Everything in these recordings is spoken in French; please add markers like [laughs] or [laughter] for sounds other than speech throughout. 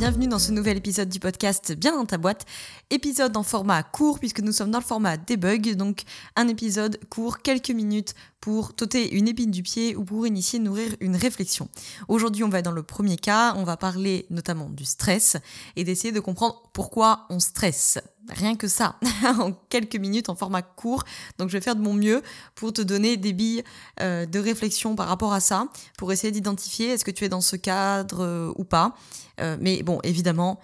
Bienvenue dans ce nouvel épisode du podcast Bien dans ta boîte. Épisode en format court puisque nous sommes dans le format debug, donc un épisode court, quelques minutes pour t'ôter une épine du pied ou pour initier, nourrir une réflexion. Aujourd'hui, on va dans le premier cas, on va parler notamment du stress et d'essayer de comprendre pourquoi on stresse. Rien que ça, [laughs] en quelques minutes, en format court. Donc je vais faire de mon mieux pour te donner des billes euh, de réflexion par rapport à ça, pour essayer d'identifier est-ce que tu es dans ce cadre euh, ou pas. Euh, mais bon, évidemment,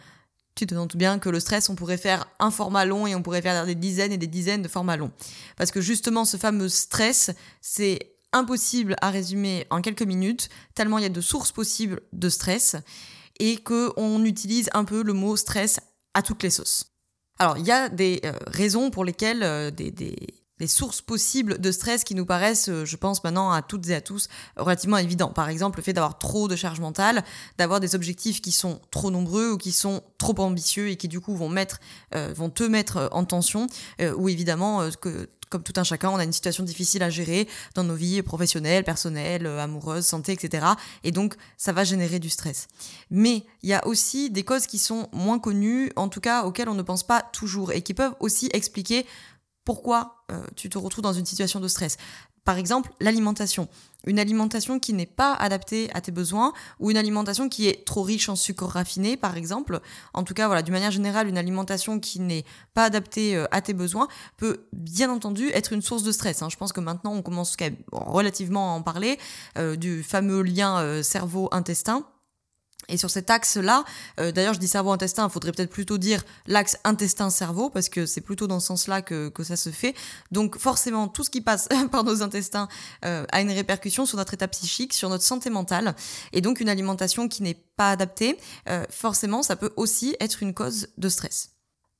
tu te doutes bien que le stress, on pourrait faire un format long et on pourrait faire des dizaines et des dizaines de formats longs. Parce que justement, ce fameux stress, c'est impossible à résumer en quelques minutes, tellement il y a de sources possibles de stress, et qu'on utilise un peu le mot stress à toutes les sauces. Alors, il y a des euh, raisons pour lesquelles euh, des, des, sources possibles de stress qui nous paraissent, euh, je pense maintenant à toutes et à tous, relativement évidents. Par exemple, le fait d'avoir trop de charge mentale, d'avoir des objectifs qui sont trop nombreux ou qui sont trop ambitieux et qui du coup vont mettre, vont te mettre en tension, ou évidemment que comme tout un chacun, on a une situation difficile à gérer dans nos vies professionnelles, personnelles, euh, amoureuses, santé, etc. Et donc, ça va générer du stress. Mais il y a aussi des causes qui sont moins connues, en tout cas auxquelles on ne pense pas toujours, et qui peuvent aussi expliquer pourquoi euh, tu te retrouves dans une situation de stress. Par exemple, l'alimentation. Une alimentation qui n'est pas adaptée à tes besoins ou une alimentation qui est trop riche en sucre raffiné, par exemple. En tout cas, voilà, d'une manière générale, une alimentation qui n'est pas adaptée euh, à tes besoins peut bien entendu être une source de stress. hein. Je pense que maintenant, on commence relativement à en parler euh, du fameux lien euh, cerveau-intestin. Et sur cet axe-là, euh, d'ailleurs je dis cerveau-intestin, il faudrait peut-être plutôt dire l'axe intestin-cerveau, parce que c'est plutôt dans ce sens-là que, que ça se fait. Donc forcément, tout ce qui passe [laughs] par nos intestins euh, a une répercussion sur notre état psychique, sur notre santé mentale. Et donc une alimentation qui n'est pas adaptée, euh, forcément, ça peut aussi être une cause de stress.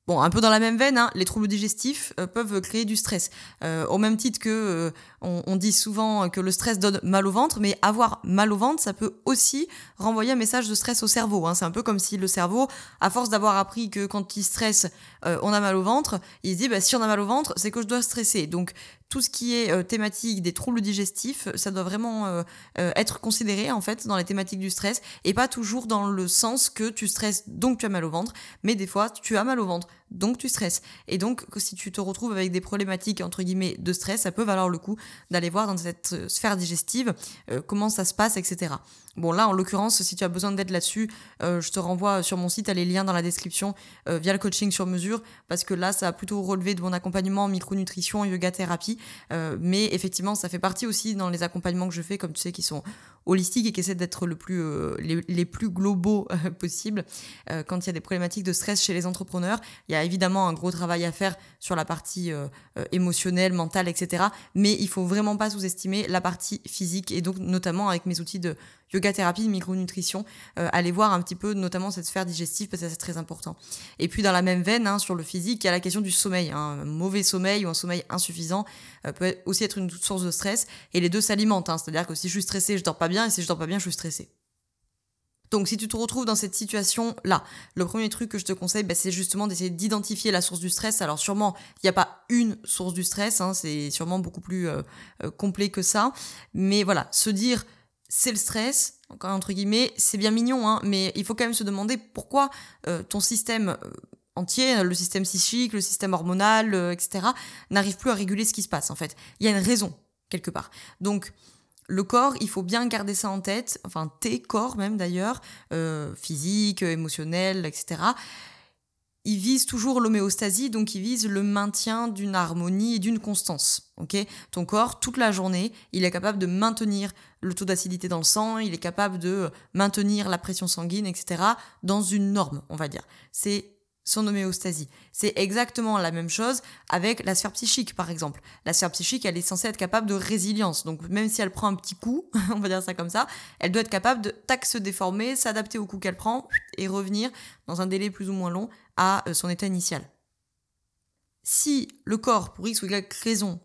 Bon, un peu dans la même veine, hein, les troubles digestifs euh, peuvent créer du stress. Euh, au même titre que euh, on, on dit souvent que le stress donne mal au ventre, mais avoir mal au ventre, ça peut aussi renvoyer un message de stress au cerveau. hein. C'est un peu comme si le cerveau, à force d'avoir appris que quand il stresse, euh, on a mal au ventre, il se dit bah, si on a mal au ventre, c'est que je dois stresser. Donc tout ce qui est euh, thématique des troubles digestifs, ça doit vraiment être considéré en fait dans les thématiques du stress et pas toujours dans le sens que tu stresses donc tu as mal au ventre, mais des fois tu as mal au ventre donc tu stresses. Et donc si tu te retrouves avec des problématiques entre guillemets de stress, ça peut valoir le coup d'aller voir dans cette sphère digestive euh, comment ça se passe, etc. Bon là en l'occurrence si tu as besoin d'aide là-dessus, euh, je te renvoie sur mon site, à les liens dans la description euh, via le coaching sur mesure parce que là ça a plutôt relevé de mon accompagnement en micronutrition, yoga thérapie, mais effectivement ça fait partie aussi dans les accompagnements que je fais comme tu sais qui sont holistiques et qui essaient d'être le plus euh, les, plus globaux euh, possible euh, quand il y a des problématiques de stress chez les entrepreneurs. Il y a évidemment un gros travail à faire sur la partie euh, émotionnelle, mentale, etc. Mais il faut vraiment pas sous-estimer la partie physique et donc notamment avec mes outils de yoga thérapie, de micronutrition, aller voir un petit peu notamment cette sphère digestive parce que c'est très important. Et puis dans la même veine, hein, sur le physique, il y a la question du sommeil. hein. Un mauvais sommeil ou un sommeil insuffisant peut aussi être une source de stress et les deux s'alimentent. hein. C'est-à-dire que si je suis stressée, je dors pas bien et si je dors pas bien, je suis stressée. Donc si tu te retrouves dans cette situation-là, le premier truc que je te conseille, bah, c'est justement d'essayer d'identifier la source du stress. Alors sûrement, il n'y a pas une source du stress, hein, c'est sûrement beaucoup plus euh, euh, complet que ça. Mais voilà, se dire c'est le stress, encore entre guillemets, c'est bien mignon, hein, mais il faut quand même se demander pourquoi euh, ton système entier, le système psychique, le système hormonal, etc., n'arrive plus à réguler ce qui se passe en fait. Il y a une raison quelque part. Donc le corps, il faut bien garder ça en tête, enfin tes corps même d'ailleurs, euh, physique, émotionnel, etc. Ils visent toujours l'homéostasie, donc ils visent le maintien d'une harmonie et d'une constance. Ok, Ton corps, toute la journée, il est capable de maintenir le taux d'acidité dans le sang, il est capable de maintenir la pression sanguine, etc. dans une norme, on va dire. C'est son homéostasie. C'est exactement la même chose avec la sphère psychique, par exemple. La sphère psychique, elle est censée être capable de résilience. Donc, même si elle prend un petit coup, [laughs] on va dire ça comme ça, elle doit être capable de tac se déformer, s'adapter au coup qu'elle prend et revenir dans un délai plus ou moins long à euh, son état initial. Si le corps, pour X ou Y raison,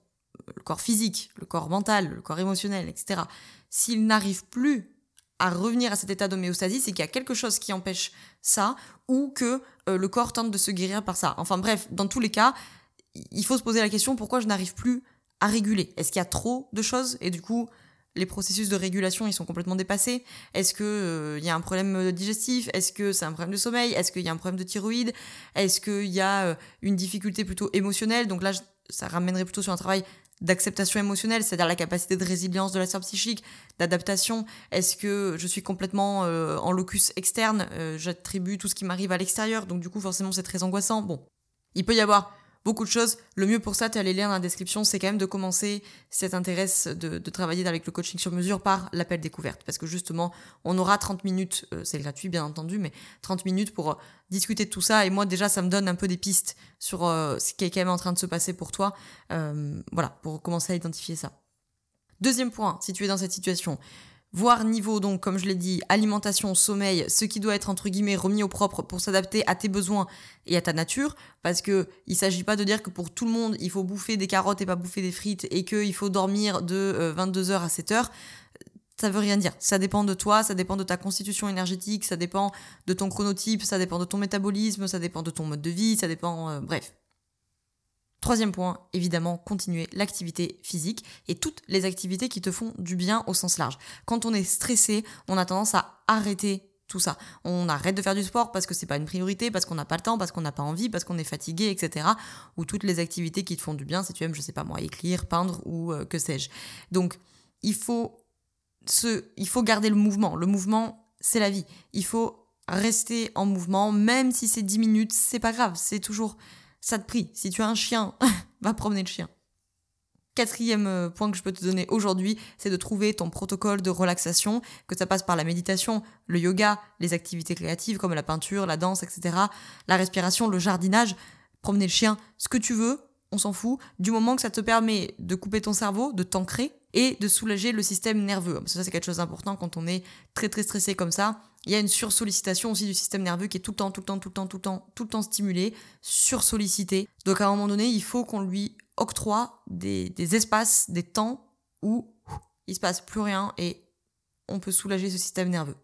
le corps physique, le corps mental, le corps émotionnel, etc., s'il n'arrive plus à revenir à cet état d'homéostasie, c'est qu'il y a quelque chose qui empêche ça ou que euh, le corps tente de se guérir par ça. Enfin bref, dans tous les cas, il faut se poser la question pourquoi je n'arrive plus à réguler? Est-ce qu'il y a trop de choses? Et du coup les processus de régulation ils sont complètement dépassés. Est-ce que euh, y a un problème digestif? Est-ce que c'est un problème de sommeil? Est-ce qu'il y a un problème de thyroïde? Est-ce qu'il y a euh, une difficulté plutôt émotionnelle? Donc là, ça ramènerait plutôt sur un travail d'acceptation émotionnelle, c'est-à-dire la capacité de résilience de la sphère psychique, d'adaptation. Est-ce que je suis complètement euh, en locus externe J'attribue tout ce qui m'arrive à l'extérieur, donc du coup forcément c'est très angoissant. Bon, il peut y avoir beaucoup de choses. Le mieux pour ça, tu as les liens dans la description, c'est quand même de commencer, si ça t'intéresse, de, travailler avec le coaching sur mesure par l'appel découverte. Parce que justement, on aura 30 minutes, euh, c'est gratuit bien entendu, mais 30 minutes pour euh, discuter de tout ça. Et moi, déjà, ça me donne un peu des pistes sur euh, ce qui est quand même en train de se passer pour toi. voilà, pour commencer à identifier ça. Deuxième point, si tu es dans cette situation, Voir niveau, donc, comme je l'ai dit, alimentation, sommeil, ce qui doit être entre guillemets remis au propre pour s'adapter à tes besoins et à ta nature. Parce que il s'agit pas de dire que pour tout le monde, il faut bouffer des carottes et pas bouffer des frites et qu'il faut dormir de 22h euh, à 7h. Ça veut rien dire. Ça dépend de toi, ça dépend de ta constitution énergétique, ça dépend de ton chronotype, ça dépend de ton métabolisme, ça dépend de ton mode de vie, ça dépend. Euh, bref, Troisième point, évidemment, continuer l'activité physique et toutes les activités qui te font du bien au sens large. Quand on est stressé, on a tendance à arrêter tout ça. On arrête de faire du sport parce que c'est pas une priorité, parce qu'on n'a pas le temps, parce qu'on n'a pas envie, parce qu'on est fatigué, etc. Ou toutes les activités qui te font du bien, si tu aimes, je sais pas moi, écrire, peindre ou euh, que sais-je. Donc, il faut se, il faut garder le mouvement. Le mouvement, c'est la vie. Il faut rester en mouvement, même si c'est 10 minutes, c'est pas grave, c'est toujours ça te prie. Si tu as un chien, [laughs] va promener le chien. Quatrième euh, point que je peux te donner aujourd'hui, c'est de trouver ton protocole de relaxation, que ça passe par la méditation, le yoga, les activités créatives comme la peinture, la danse, etc., la respiration, le jardinage, promener le chien, ce que tu veux, on s'en fout, du moment que ça te permet de couper ton cerveau, de t'ancrer et de soulager le système nerveux. ça, c'est quelque chose d'important quand on est très très stressé comme ça. Il y a une sursollicitation aussi du système nerveux qui est tout le temps, tout le temps, tout le temps, tout le temps, tout le temps stimulé, sursollicité. Donc à un moment donné, il faut qu'on lui octroie des, espaces, des temps où il se passe plus rien et on peut soulager ce système nerveux.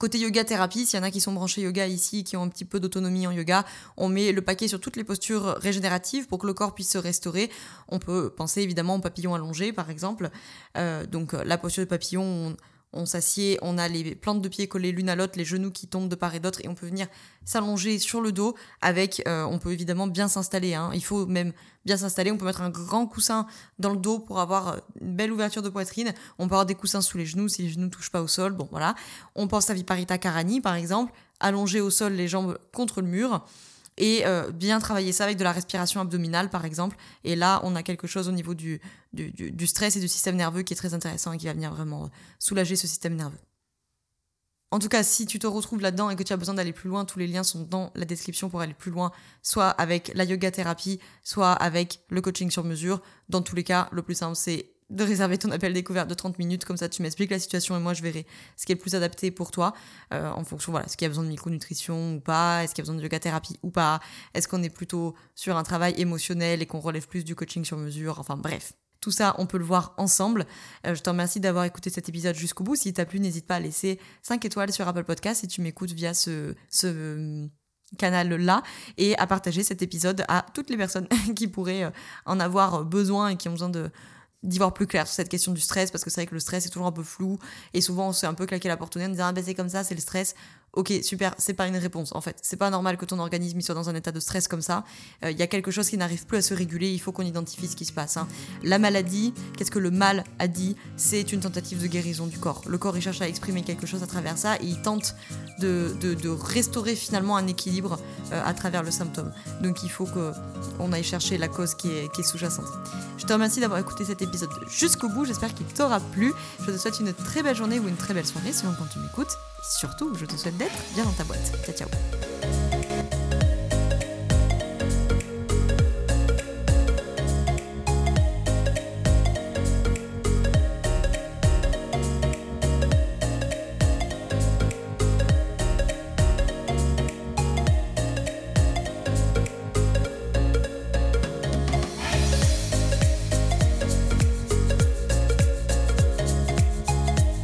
Côté yoga thérapie, s'il y en a qui sont branchés yoga ici, qui ont un petit peu d'autonomie en yoga, on met le paquet sur toutes les postures régénératives pour que le corps puisse se restaurer. On peut penser évidemment au papillon allongé par exemple. Euh, donc la posture de papillon, on s'assied, on a les plantes de pied collées l'une à l'autre, les genoux qui tombent de part et d'autre, et on peut venir s'allonger sur le dos avec, euh, on peut évidemment bien s'installer, hein. il faut même bien s'installer, on peut mettre un grand coussin dans le dos pour avoir une belle ouverture de poitrine, on peut avoir des coussins sous les genoux si les genoux ne touchent pas au sol, bon voilà. On pense à Viparita Karani par exemple, allonger au sol les jambes contre le mur, et euh, bien travailler ça avec de la respiration abdominale par exemple. Et là, on a quelque chose au niveau du, du, stress et du système nerveux qui est très intéressant et qui va venir vraiment soulager ce système nerveux. En tout cas, si tu te retrouves là-dedans et que tu as besoin d'aller plus loin, tous les liens sont dans la description pour aller plus loin, soit avec la yoga thérapie, soit avec le coaching sur mesure. Dans tous les cas, le plus simple, c'est de réserver ton appel découverte de 30 minutes, comme ça tu m'expliques la situation et moi je verrai ce qui est le plus adapté pour toi, euh, en fonction, voilà, est-ce qu'il y a besoin de micronutrition ou pas, est-ce qu'il y a besoin de yoga thérapie ou pas, est-ce qu'on est plutôt sur un travail émotionnel et qu'on relève plus du coaching sur mesure, enfin bref. Tout ça, on peut le voir ensemble. Euh, je te remercie d'avoir écouté cet épisode jusqu'au bout. Si t'a plu, n'hésite pas à laisser 5 étoiles sur Apple Podcast si tu m'écoutes via ce, ce euh, canal-là et à partager cet épisode à toutes les personnes [laughs] qui pourraient en avoir besoin et qui ont besoin de, d'y voir plus clair sur cette question du stress parce que c'est vrai que le stress est toujours un peu flou et souvent on se un peu claquer la porte au nez en disant ah ben c'est comme ça c'est le stress ok super c'est pas une réponse en fait c'est pas normal que ton organisme soit dans un état de stress comme ça il euh, y a quelque chose qui n'arrive plus à se réguler il faut qu'on identifie ce qui se passe hein. la maladie qu'est-ce que le mal a dit? C'est une tentative de guérison du corps le corps il cherche à exprimer quelque chose à travers ça et il tente de, de, restaurer finalement un équilibre euh, à travers le symptôme donc il faut qu'on aille chercher la cause qui est, qui est sous-jacente je te remercie d'avoir écouté cet épisode jusqu'au bout. J'espère qu'il t'aura plu. Je te souhaite une très belle journée ou une très belle soirée selon quand tu m'écoutes. Surtout, je te souhaite d'être bien dans ta boîte. Ciao, ciao.